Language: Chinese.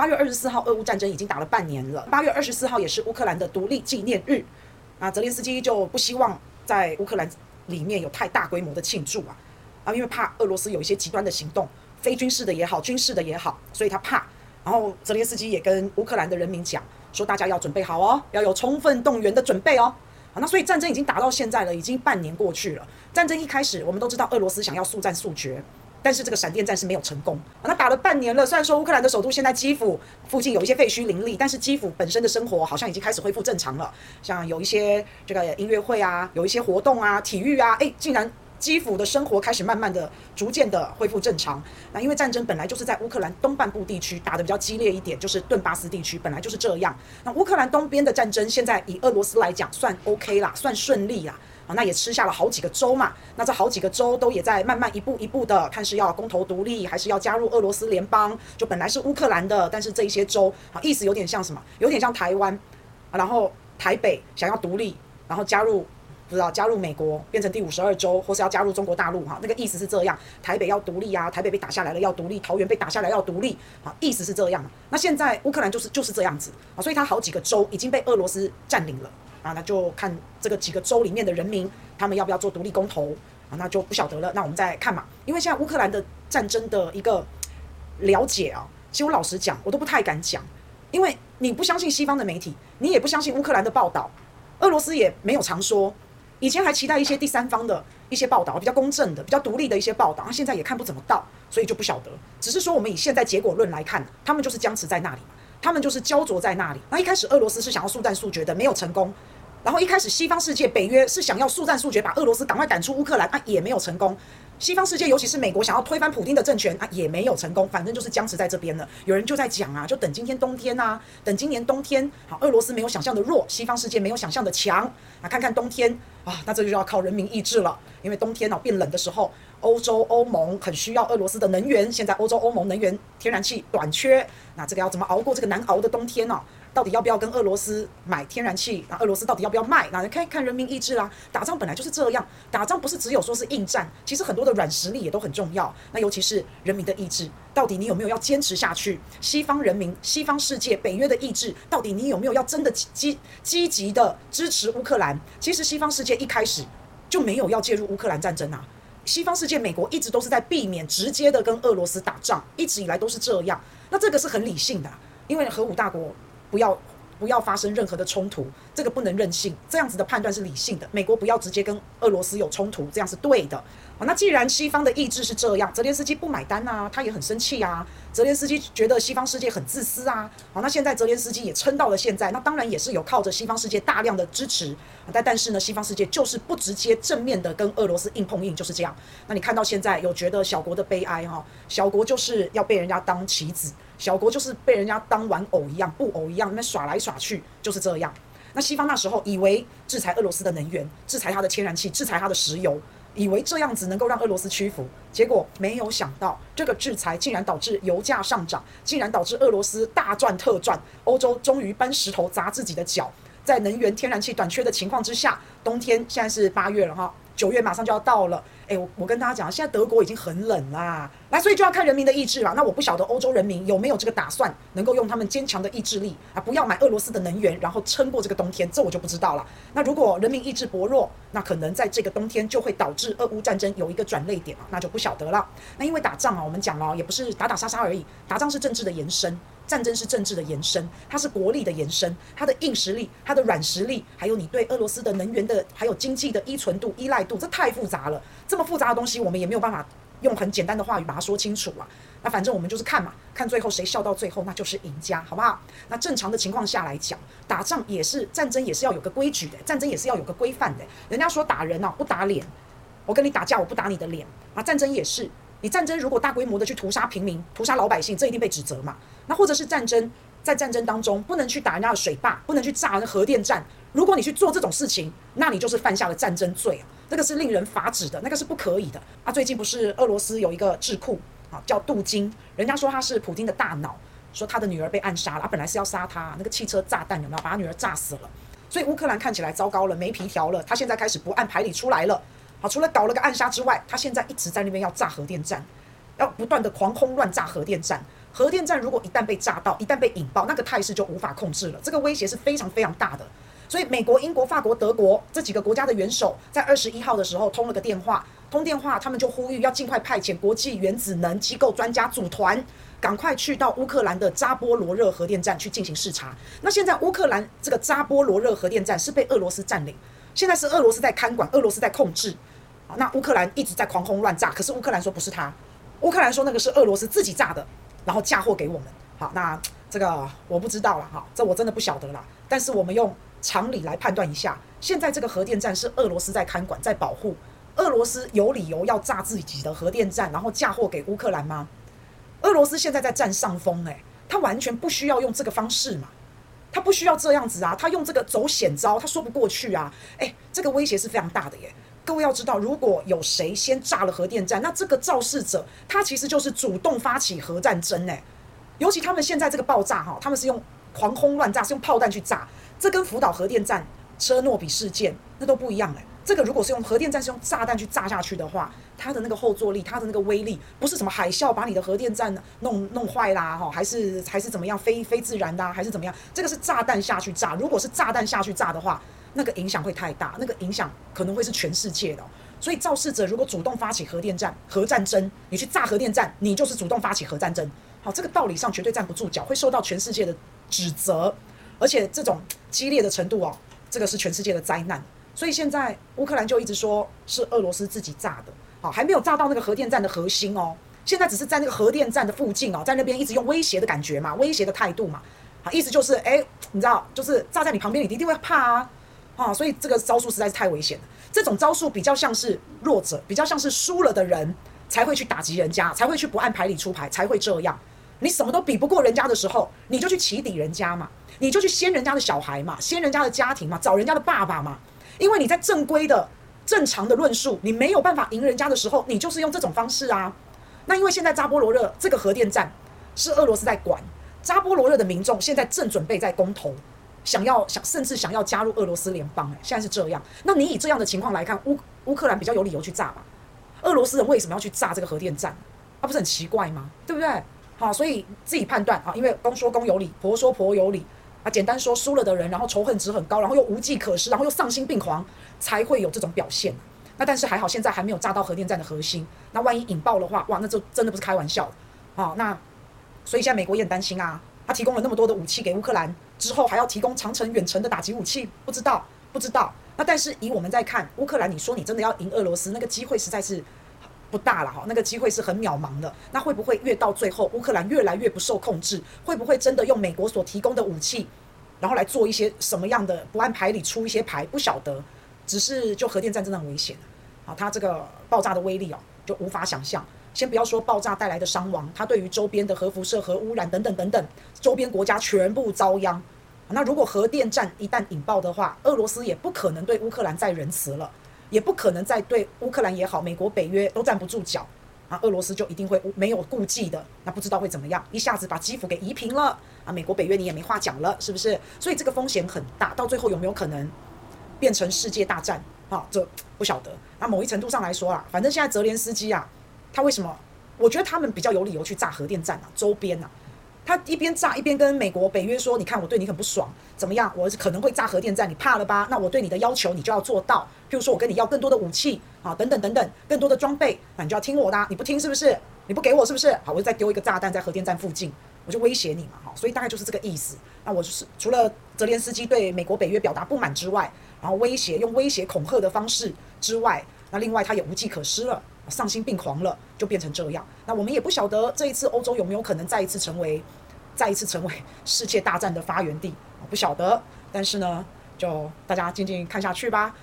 八月二十四号，俄乌战争已经打了半年了。八月二十四号也是乌克兰的独立纪念日，啊，泽连斯基就不希望在乌克兰里面有太大规模的庆祝啊，啊，因为怕俄罗斯有一些极端的行动，非军事的也好，军事的也好，所以他怕。然后泽连斯基也跟乌克兰的人民讲，说大家要准备好哦，要有充分动员的准备哦。啊，那所以战争已经打到现在了，已经半年过去了。战争一开始，我们都知道俄罗斯想要速战速决，但是这个闪电战是没有成功。啊，那打了半年了，虽然说乌克兰的首都现在基辅附近有一些废墟林立，但是基辅本身的生活好像已经开始恢复正常了，像有一些这个音乐会啊，有一些活动啊，体育啊，诶，竟然。基辅的生活开始慢慢的、逐渐的恢复正常。那因为战争本来就是在乌克兰东半部地区打得比较激烈一点，就是顿巴斯地区本来就是这样。那乌克兰东边的战争现在以俄罗斯来讲算 OK 啦，算顺利啦。那也吃下了好几个州嘛。那这好几个州都也在慢慢一步一步的看是要公投独立，还是要加入俄罗斯联邦。就本来是乌克兰的，但是这一些州啊，意思有点像什么？有点像台湾，然后台北想要独立，然后加入。不知道加入美国变成第五十二州，或是要加入中国大陆哈，那个意思是这样。台北要独立啊，台北被打下来了要独立，桃园被打下来要独立，啊，意思是这样。那现在乌克兰就是就是这样子啊，所以它好几个州已经被俄罗斯占领了啊，那就看这个几个州里面的人民他们要不要做独立公投啊，那就不晓得了。那我们再看嘛，因为现在乌克兰的战争的一个了解啊，其实我老实讲，我都不太敢讲，因为你不相信西方的媒体，你也不相信乌克兰的报道，俄罗斯也没有常说。以前还期待一些第三方的一些报道，比较公正的、比较独立的一些报道，现在也看不怎么到，所以就不晓得。只是说我们以现在结果论来看，他们就是僵持在那里，他们就是焦灼在那里。那一开始俄罗斯是想要速战速决的，没有成功。然后一开始西方世界、北约是想要速战速决，把俄罗斯赶快赶出乌克兰，啊，也没有成功。西方世界，尤其是美国，想要推翻普丁的政权啊，也没有成功。反正就是僵持在这边了。有人就在讲啊，就等今天冬天啊，等今年冬天。好，俄罗斯没有想象的弱，西方世界没有想象的强啊。看看冬天啊，那这就要靠人民意志了。因为冬天啊变冷的时候，欧洲欧盟很需要俄罗斯的能源。现在欧洲欧盟能源天然气短缺，那这个要怎么熬过这个难熬的冬天呢？到底要不要跟俄罗斯买天然气？那俄罗斯到底要不要卖？那看看人民意志啦。打仗本来就是这样，打仗不是只有说是硬战，其实很多的软实力也都很重要。那尤其是人民的意志，到底你有没有要坚持下去？西方人民、西方世界、北约的意志，到底你有没有要真的积积极的支持乌克兰？其实西方世界一开始就没有要介入乌克兰战争啊。西方世界，美国一直都是在避免直接的跟俄罗斯打仗，一直以来都是这样。那这个是很理性的，因为核武大国。不要不要发生任何的冲突，这个不能任性，这样子的判断是理性的。美国不要直接跟俄罗斯有冲突，这样是对的。那既然西方的意志是这样，泽连斯基不买单啊，他也很生气啊。泽连斯基觉得西方世界很自私啊。好，那现在泽连斯基也撑到了现在，那当然也是有靠着西方世界大量的支持。但但是呢，西方世界就是不直接正面的跟俄罗斯硬碰硬，就是这样。那你看到现在有觉得小国的悲哀哈？小国就是要被人家当棋子。小国就是被人家当玩偶一样、布偶一样，那耍来耍去，就是这样。那西方那时候以为制裁俄罗斯的能源、制裁它的天然气、制裁它的石油，以为这样子能够让俄罗斯屈服，结果没有想到，这个制裁竟然导致油价上涨，竟然导致俄罗斯大赚特赚。欧洲终于搬石头砸自己的脚，在能源、天然气短缺的情况之下，冬天现在是八月了哈。九月马上就要到了，诶，我我跟大家讲，现在德国已经很冷啦，来，所以就要看人民的意志了。那我不晓得欧洲人民有没有这个打算，能够用他们坚强的意志力啊，不要买俄罗斯的能源，然后撑过这个冬天，这我就不知道了。那如果人民意志薄弱，那可能在这个冬天就会导致俄乌战争有一个转捩点啊，那就不晓得了。那因为打仗啊，我们讲了，也不是打打杀杀而已，打仗是政治的延伸。战争是政治的延伸，它是国力的延伸，它的硬实力、它的软实力，还有你对俄罗斯的能源的，还有经济的依存度、依赖度，这太复杂了。这么复杂的东西，我们也没有办法用很简单的话语把它说清楚啊。那反正我们就是看嘛，看最后谁笑到最后，那就是赢家，好不好？那正常的情况下来讲，打仗也是战争，也是要有个规矩的，战争也是要有个规范的。人家说打人啊，不打脸，我跟你打架，我不打你的脸啊。战争也是。你战争如果大规模的去屠杀平民、屠杀老百姓，这一定被指责嘛？那或者是战争，在战争当中不能去打人家的水坝，不能去炸人核电站。如果你去做这种事情，那你就是犯下了战争罪啊！这个是令人发指的，那个是不可以的啊！最近不是俄罗斯有一个智库啊，叫杜金，人家说他是普京的大脑，说他的女儿被暗杀了，啊，本来是要杀他，那个汽车炸弹有没有把他女儿炸死了？所以乌克兰看起来糟糕了，没皮条了，他现在开始不按牌理出来了。好，除了搞了个暗杀之外，他现在一直在那边要炸核电站，要不断的狂轰乱炸核电站。核电站如果一旦被炸到，一旦被引爆，那个态势就无法控制了。这个威胁是非常非常大的。所以，美国、英国、法国、德国这几个国家的元首在二十一号的时候通了个电话，通电话，他们就呼吁要尽快派遣国际原子能机构专家组团，赶快去到乌克兰的扎波罗热核电站去进行视察。那现在乌克兰这个扎波罗热核电站是被俄罗斯占领，现在是俄罗斯在看管，俄罗斯在控制。那乌克兰一直在狂轰乱炸，可是乌克兰说不是他，乌克兰说那个是俄罗斯自己炸的，然后嫁祸给我们。好，那这个我不知道了哈，这我真的不晓得了。但是我们用。常理来判断一下，现在这个核电站是俄罗斯在看管、在保护。俄罗斯有理由要炸自己的核电站，然后嫁祸给乌克兰吗？俄罗斯现在在占上风，诶，他完全不需要用这个方式嘛，他不需要这样子啊，他用这个走险招，他说不过去啊，诶，这个威胁是非常大的耶。各位要知道，如果有谁先炸了核电站，那这个肇事者他其实就是主动发起核战争，诶，尤其他们现在这个爆炸哈，他们是用狂轰乱炸，是用炮弹去炸。这跟福岛核电站、车诺比事件那都不一样哎。这个如果是用核电站是用炸弹去炸下去的话，它的那个后坐力、它的那个威力，不是什么海啸把你的核电站弄弄坏啦哈，还是还是怎么样非非自然的、啊，还是怎么样？这个是炸弹下去炸。如果是炸弹下去炸的话，那个影响会太大，那个影响可能会是全世界的。所以肇事者如果主动发起核电站、核战争，你去炸核电站，你就是主动发起核战争。好，这个道理上绝对站不住脚，会受到全世界的指责。而且这种激烈的程度哦，这个是全世界的灾难。所以现在乌克兰就一直说是俄罗斯自己炸的，好，还没有炸到那个核电站的核心哦。现在只是在那个核电站的附近哦，在那边一直用威胁的感觉嘛，威胁的态度嘛，好，意思就是，哎，你知道，就是炸在你旁边，你一定会怕啊，啊，所以这个招数实在是太危险了。这种招数比较像是弱者，比较像是输了的人才会去打击人家，才会去不按牌理出牌，才会这样。你什么都比不过人家的时候，你就去起底人家嘛。你就去掀人家的小孩嘛，掀人家的家庭嘛，找人家的爸爸嘛。因为你在正规的、正常的论述，你没有办法赢人家的时候，你就是用这种方式啊。那因为现在扎波罗热这个核电站是俄罗斯在管，扎波罗热的民众现在正准备在公投，想要想甚至想要加入俄罗斯联邦。诶，现在是这样。那你以这样的情况来看，乌乌克兰比较有理由去炸吧？俄罗斯人为什么要去炸这个核电站？啊，不是很奇怪吗？对不对？好，所以自己判断啊，因为公说公有理，婆说婆有理。啊，简单说，输了的人，然后仇恨值很高，然后又无计可施，然后又丧心病狂，才会有这种表现。那但是还好，现在还没有炸到核电站的核心。那万一引爆的话，哇，那就真的不是开玩笑的。好，那所以现在美国也很担心啊。他提供了那么多的武器给乌克兰，之后还要提供长城、远程的打击武器，不知道，不知道。那但是以我们在看乌克兰，你说你真的要赢俄罗斯，那个机会实在是。不大了哈，那个机会是很渺茫的。那会不会越到最后，乌克兰越来越不受控制？会不会真的用美国所提供的武器，然后来做一些什么样的不按牌理出一些牌？不晓得。只是就核电站真的很危险啊！它这个爆炸的威力哦，就无法想象。先不要说爆炸带来的伤亡，它对于周边的核辐射、核污染等等等等，周边国家全部遭殃。那如果核电站一旦引爆的话，俄罗斯也不可能对乌克兰再仁慈了。也不可能再对乌克兰也好，美国、北约都站不住脚啊！俄罗斯就一定会没有顾忌的，那不知道会怎么样，一下子把基辅给夷平了啊！美国、北约你也没话讲了，是不是？所以这个风险很大，到最后有没有可能变成世界大战啊？这不晓得。那某一程度上来说啊，反正现在泽连斯基啊，他为什么？我觉得他们比较有理由去炸核电站啊，周边啊。他一边炸一边跟美国、北约说：“你看我对你很不爽，怎么样？我可能会炸核电站，你怕了吧？那我对你的要求你就要做到。譬如说我跟你要更多的武器啊，等等等等，更多的装备，那你就要听我的。你不听是不是？你不给我是不是？好，我就再丢一个炸弹在核电站附近，我就威胁你嘛。好，所以大概就是这个意思。那我就是除了泽连斯基对美国、北约表达不满之外，然后威胁用威胁恐吓的方式之外，那另外他也无计可施了，丧心病狂了，就变成这样。那我们也不晓得这一次欧洲有没有可能再一次成为。再一次成为世界大战的发源地，不晓得，但是呢，就大家静静看下去吧。